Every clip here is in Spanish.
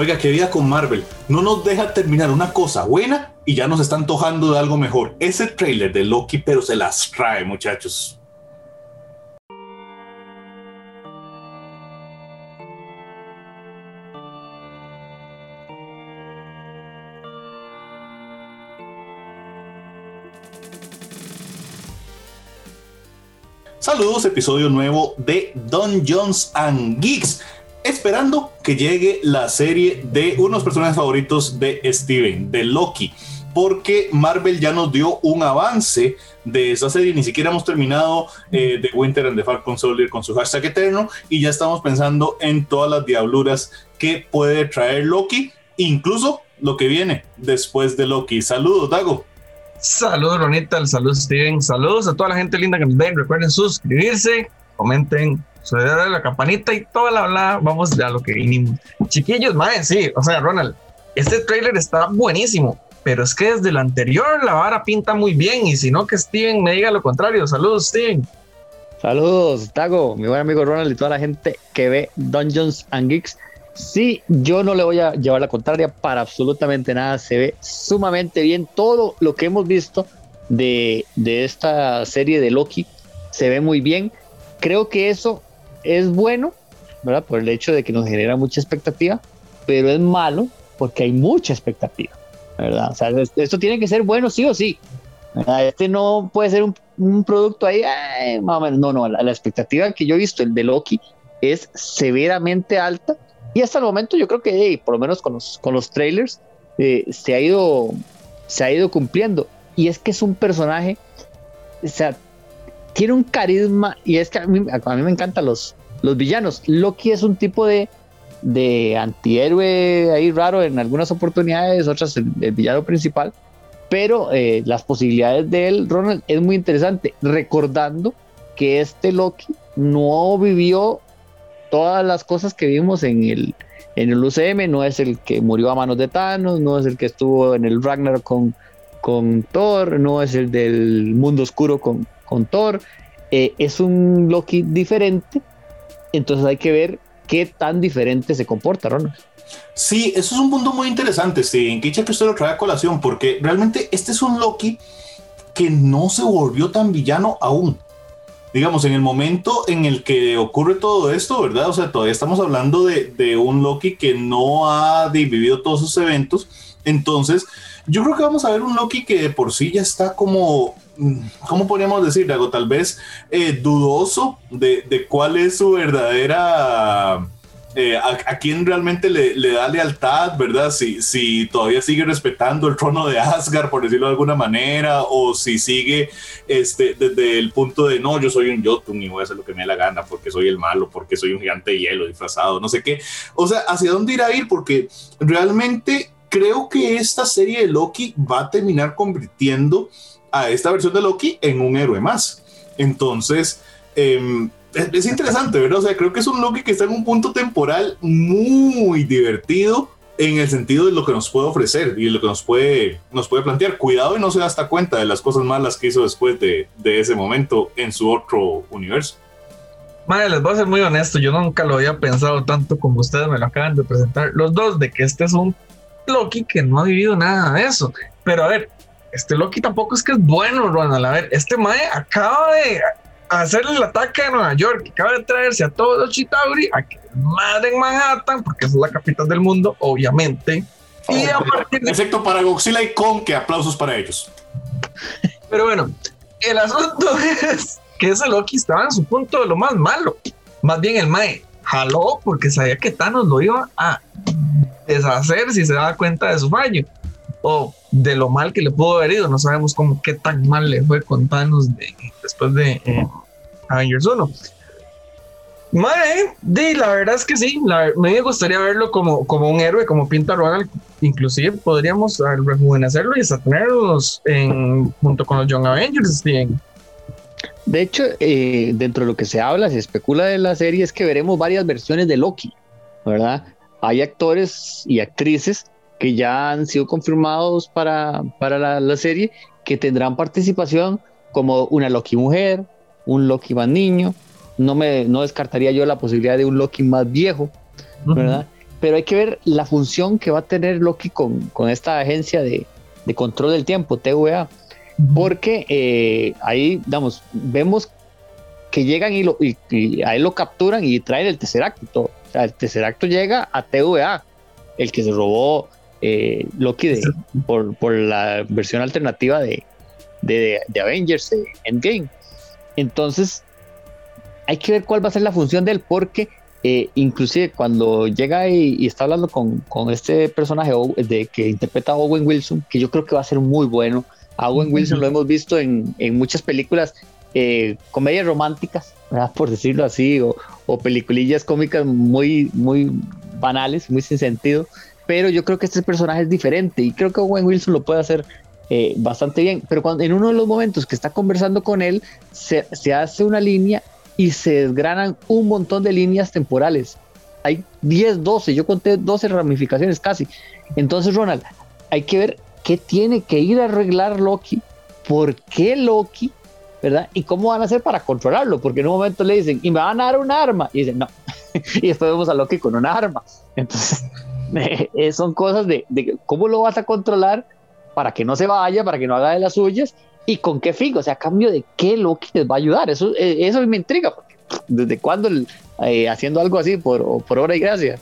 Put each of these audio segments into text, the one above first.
Oiga, qué vida con Marvel. No nos deja terminar una cosa buena y ya nos está antojando de algo mejor. Ese trailer de Loki, pero se las trae, muchachos. Saludos, episodio nuevo de Don Jones and Geeks esperando que llegue la serie de unos personajes favoritos de Steven, de Loki, porque Marvel ya nos dio un avance de esa serie, ni siquiera hemos terminado eh, de Winter and the Falcon Soldier con su hashtag eterno y ya estamos pensando en todas las diabluras que puede traer Loki, incluso lo que viene después de Loki. Saludos, Dago. Saludos, Ronita, saludos, Steven, saludos a toda la gente linda que nos ven. Recuerden suscribirse, comenten, de la campanita y toda la bla, vamos a lo que vinimos. Chiquillos, madre, sí, o sea, Ronald, este trailer está buenísimo, pero es que desde el anterior la vara pinta muy bien y si no que Steven me diga lo contrario. Saludos, Steven. Saludos, Tago, mi buen amigo Ronald y toda la gente que ve Dungeons and Geeks. Sí, yo no le voy a llevar la contraria para absolutamente nada. Se ve sumamente bien todo lo que hemos visto de, de esta serie de Loki. Se ve muy bien. Creo que eso es bueno, ¿verdad? Por el hecho de que nos genera mucha expectativa, pero es malo porque hay mucha expectativa, ¿verdad? O sea, esto tiene que ser bueno sí o sí. Este no puede ser un, producto ahí, más o menos. No, no, la, expectativa que yo he visto, el de Loki, es severamente alta. Y hasta el momento yo creo que, por lo menos con los, con los trailers, eh, se, ha ido, se ha ido cumpliendo. Y es que es un personaje, o sea, tiene un carisma y es que a mí, a mí me encantan los, los villanos. Loki es un tipo de, de antihéroe ahí raro en algunas oportunidades, otras el, villano principal, pero eh, las posibilidades de él, Ronald, es muy interesante, recordando que este Loki no vivió todas las cosas que vimos en el, en el UCM, no es el que murió a manos de Thanos, no es el que estuvo en el Ragnarok con, con Thor, no es el del mundo oscuro con, con Thor. Eh, es un Loki diferente, entonces hay que ver qué tan diferente se comporta, Ronald. Sí, eso es un punto muy interesante, sí, en que usted lo trae a colación, porque realmente este es un Loki que no se volvió tan villano aún. Digamos, en el momento en el que ocurre todo esto, ¿verdad? O sea, todavía estamos hablando de, de un Loki que no ha vivido todos sus eventos. Entonces, yo creo que vamos a ver un Loki que de por sí ya está como ¿cómo podríamos decir, algo Tal vez eh, dudoso de, cuál es su verdadera... Eh, a, quién realmente le, da lealtad, ¿verdad? Si, si todavía sigue respetando el trono de Asgard, por decirlo de alguna manera, o si sigue este, desde el punto de no, yo soy un Jotun y voy a hacer lo que me dé la gana porque soy el malo, porque soy un gigante de hielo disfrazado, no sé qué. O sea, ¿hacia dónde irá a ir? Porque realmente creo que esta serie de Loki va a terminar convirtiendo a esta versión de Loki en un héroe más. Entonces, em, es, interesante, ¿verdad? O sea, creo que es un Loki que está en un punto temporal muy divertido en el sentido de lo que nos puede ofrecer y lo que nos puede, nos puede plantear. Cuidado y no se da hasta cuenta de las cosas malas que hizo después de, de ese momento en su otro universo. Madre, les voy a ser muy honesto, yo nunca lo había pensado tanto como ustedes me lo acaban de presentar, los dos, de que este es un Loki que no ha vivido nada de eso. Pero a ver, este Loki tampoco es que es bueno, Ronald. A ver, este Mae acaba de hacer el ataque a Nueva York, acaba de traerse a todos los Chitauri a que madre en Manhattan, porque es la capital del mundo, obviamente. y a partir de... Excepto para Godzilla y Kong, que aplausos para ellos. Pero bueno, el asunto es que ese Loki estaba en su punto de lo más malo. Más bien el Mae jaló porque sabía que Thanos lo iba a deshacer si se daba cuenta de su fallo o de lo mal que le pudo haber ido. No sabemos cómo qué tan mal le fue con Thanos después de eh, Avengers 1. Madre, de, la verdad es que sí, me gustaría verlo como, como un héroe, como pinta Ronald. Inclusive podríamos rejuvenecerlo y hasta tenerlos en, junto con los Young Avengers. De hecho, eh, dentro de lo que se habla, se especula de la serie, es que veremos varias versiones de Loki, ¿verdad? Hay actores y actrices que ya han sido confirmados para, para la, serie, que tendrán participación como una Loki mujer, un Loki más niño, no, me, no descartaría yo la posibilidad de un Loki más viejo, ¿verdad? pero hay que ver la función que va a tener Loki con, con esta agencia de, de, control del tiempo, TVA, porque eh, ahí, digamos, vemos que llegan y, lo, y, ahí lo capturan y traen el tercer acto. O sea, el tercer acto llega a TVA, el que se robó eh, Loki de, por, por, la versión alternativa de, de, de Avengers Endgame. Entonces, hay que ver cuál va a ser la función de él, porque eh, inclusive cuando llega y, está hablando con, con, este personaje de, que interpreta a Owen Wilson, que yo creo que va a ser muy bueno. A Owen Wilson lo hemos visto en, en muchas películas, eh, comedias románticas, por decirlo así, o, o, peliculillas cómicas muy, muy banales, muy sin sentido. Pero yo creo que este personaje es diferente y creo que Owen Wilson lo puede hacer eh, bastante bien. Pero cuando, en uno de los momentos que está conversando con él, se, se hace una línea y se desgranan un montón de líneas temporales. Hay 10, 12, yo conté 12 ramificaciones casi. Entonces, Ronald, hay que ver qué tiene que ir a arreglar Loki, por qué Loki, ¿verdad? Y cómo van a hacer para controlarlo, porque en un momento le dicen, y me van a dar un arma, y dicen, no, y después vemos a Loki con un arma. Entonces, son cosas de, de cómo lo vas a controlar para que no se vaya, para que no haga de las suyas, ¿Y con qué fin? O sea, a cambio de qué Loki les va a ayudar. Eso, eh, eso me intriga, porque ¿desde cuándo eh, haciendo algo así por, por obra y gracia?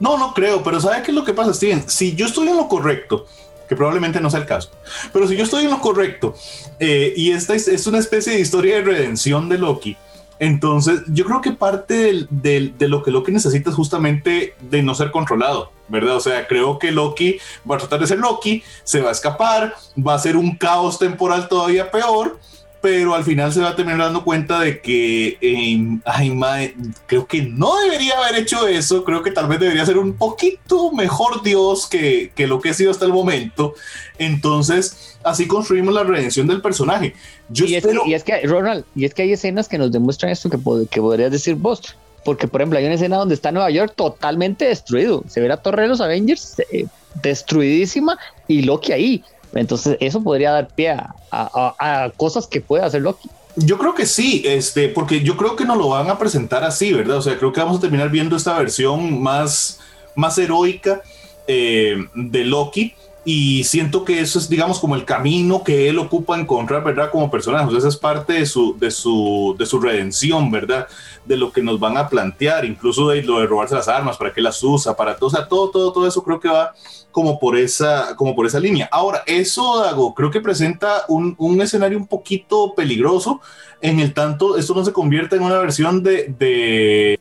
No, no creo, pero ¿sabe qué es lo que pasa, Steven? Si yo estoy en lo correcto, que probablemente no sea el caso, pero si yo estoy en lo correcto eh, y esta es, es, una especie de historia de redención de Loki, entonces yo creo que parte del, del, de lo que Loki necesita es justamente de no ser controlado. ¿verdad? O sea, creo que Loki va a tratar de ser Loki, se va a escapar, va a ser un caos temporal todavía peor, pero al final se va a terminar dando cuenta de que, eh, ay, madre, creo que no debería haber hecho eso, creo que tal vez debería ser un poquito mejor Dios que, que lo que ha sido hasta el momento. Entonces, así construimos la redención del personaje. Yo y, espero... es que, y, es que, Ronald, y es que hay escenas que nos demuestran esto que, que podrías decir vos porque por ejemplo hay una escena donde está Nueva York totalmente destruido, se ve la torre de los Avengers eh, destruidísima y Loki ahí. Entonces eso podría dar pie a, cosas que puede hacer Loki. Yo creo que sí, este, porque yo creo que nos lo van a presentar así, ¿verdad? O sea, creo que vamos a terminar viendo esta versión más, más heroica eh, de Loki y siento que eso es, digamos, como el camino que él ocupa encontrar, ¿verdad? Como personaje, o esa es parte de su, de su, de su redención, ¿verdad? De lo que nos van a plantear, incluso de lo de robarse las armas, para qué las usa, para todo, o sea, todo, todo, todo eso creo que va como por esa, como por esa línea. Ahora, eso, Dago, creo que presenta un, un escenario un poquito peligroso, en el tanto, esto no se convierte en una versión de, de,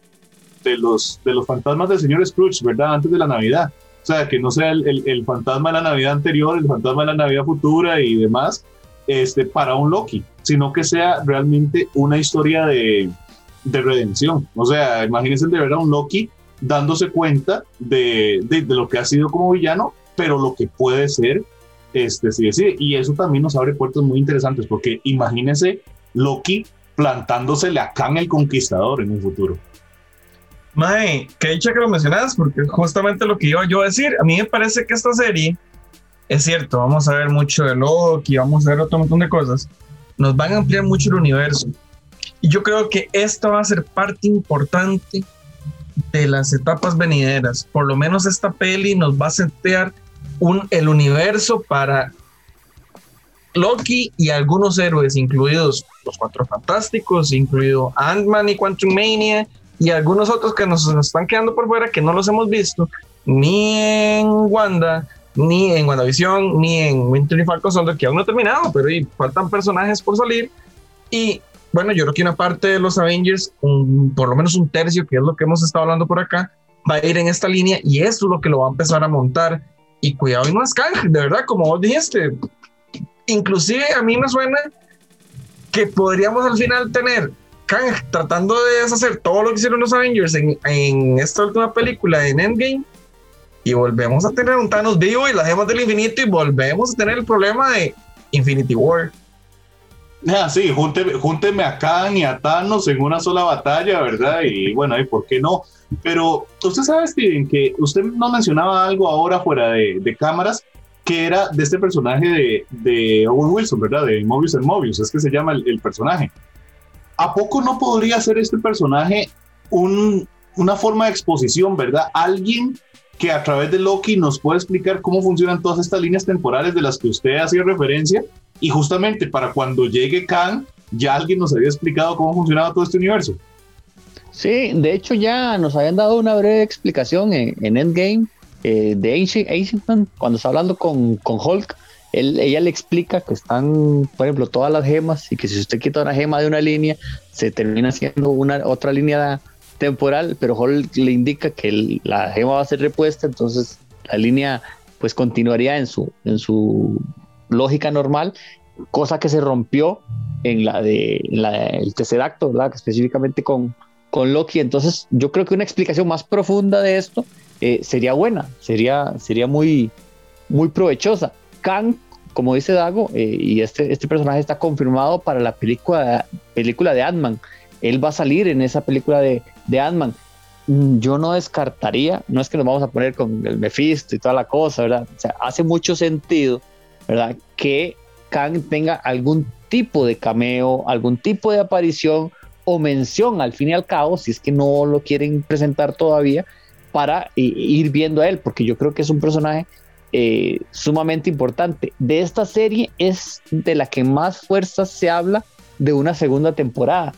de los, de los fantasmas del señor Scrooge, ¿verdad? Antes de la Navidad o sea, que no sea el, el, fantasma de la Navidad anterior, el fantasma de la Navidad futura y demás, este, para un Loki, sino que sea realmente una historia de, de redención. O sea, imagínense de ver a un Loki dándose cuenta de, de, lo que ha sido como villano, pero lo que puede ser, este, sí, sí. Y eso también nos abre puertas muy interesantes, porque imagínense Loki plantándosele a Khan el Conquistador en un futuro. Mae, qué dicha que lo mencionas, porque justamente lo que iba yo a decir, a mí me parece que esta serie, es cierto, vamos a ver mucho de Loki, vamos a ver otro montón de cosas, nos van a ampliar mucho el universo. Y yo creo que esto va a ser parte importante de las etapas venideras. Por lo menos esta peli nos va a setear un, el universo para Loki y algunos héroes, incluidos los Cuatro Fantásticos, incluido Ant-Man y Quantum Mania, y algunos otros que nos, están quedando por fuera que no los hemos visto ni en Wanda, ni en WandaVision, ni en Winter y Falcon Soldier, que aún no ha terminado, pero faltan personajes por salir. Y bueno, yo creo que una parte de los Avengers, por lo menos un tercio, que es lo que hemos estado hablando por acá, va a ir en esta línea y eso es lo que lo va a empezar a montar. Y cuidado y no es de verdad, como vos dijiste. Inclusive a mí me suena que podríamos al final tener tratando de deshacer todo lo que hicieron los Avengers en, esta última película en Endgame y volvemos a tener un Thanos vivo y las gemas del infinito y volvemos a tener el problema de Infinity War. Ah, sí, júnteme, a Khan y a Thanos en una sola batalla, ¿verdad? Y bueno, ¿y por qué no? Pero usted sabe, Steven, que usted no mencionaba algo ahora fuera de, cámaras, que era de este personaje de, de, Owen Wilson, ¿verdad? De Mobius and Mobius, es que se llama el personaje. ¿A poco no podría ser este personaje un, una forma de exposición, ¿verdad? Alguien que a través de Loki nos puede explicar cómo funcionan todas estas líneas temporales de las que usted hacía referencia y justamente para cuando llegue Khan ya alguien nos había explicado cómo funcionaba todo este universo. Sí, de hecho ya nos habían dado una breve explicación en, Endgame eh, de Ancient, Man, cuando está hablando con, con Hulk, ella le explica que están, por ejemplo, todas las gemas y que si usted quita una gema de una línea, se termina siendo una otra línea temporal, pero Hulk le indica que la gema va a ser repuesta, entonces la línea pues continuaría en su, en su lógica normal, cosa que se rompió en la de el tercer acto, específicamente con, con Loki. Entonces, yo creo que una explicación más profunda de esto eh, sería buena, sería, sería muy, muy provechosa. Kang, como dice Dago, eh, y este, este personaje está confirmado para la película, película de Ant-Man. Él va a salir en esa película de, de Ant-Man. Mm, yo no descartaría, no es que nos vamos a poner con el Mephisto y toda la cosa, ¿verdad? O sea, hace mucho sentido, ¿verdad? Que Kang tenga algún tipo de cameo, algún tipo de aparición o mención al fin y al cabo, si es que no lo quieren presentar todavía, para ir viendo a él, porque yo creo que es un personaje eh, sumamente importante. De esta serie es de la que más fuerza se habla de una segunda temporada.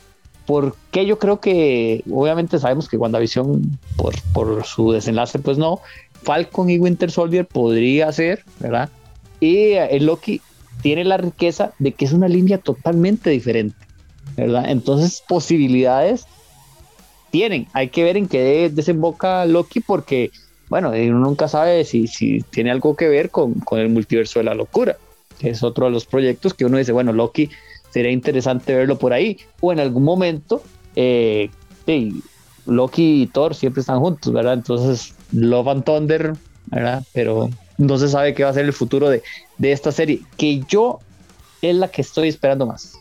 Porque yo creo que, obviamente sabemos que WandaVision, por, por su desenlace, pues no, Falcon y Winter Soldier podría ser, ¿verdad? Y el eh, Loki tiene la riqueza de que es una línea totalmente diferente. ¿verdad? Entonces, posibilidades tienen. Hay que ver en qué desemboca Loki porque, bueno, uno nunca sabe si, si tiene algo que ver con, con el multiverso de la locura. Es otro de los proyectos que uno dice, bueno, Loki sería interesante verlo por ahí. O en algún momento, eh, Loki y Thor siempre están juntos, ¿verdad? Entonces, Love and Thunder, ¿verdad? Pero no se sabe qué va a ser el futuro de, de esta serie, que yo es la que estoy esperando más.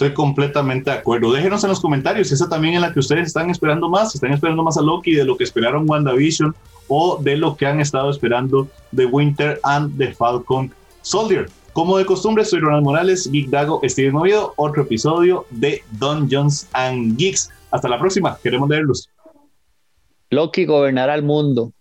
Estoy completamente de acuerdo. Déjenos en los comentarios esa también es la que ustedes están esperando más. ¿Están esperando más a Loki de lo que esperaron WandaVision o de lo que han estado esperando de Winter and the Falcon Soldier? Como de costumbre, soy Ronald Morales, Geek Dago, Steven Movido, otro episodio de Dungeons and Geeks. Hasta la próxima, queremos verlos. Loki gobernará el mundo.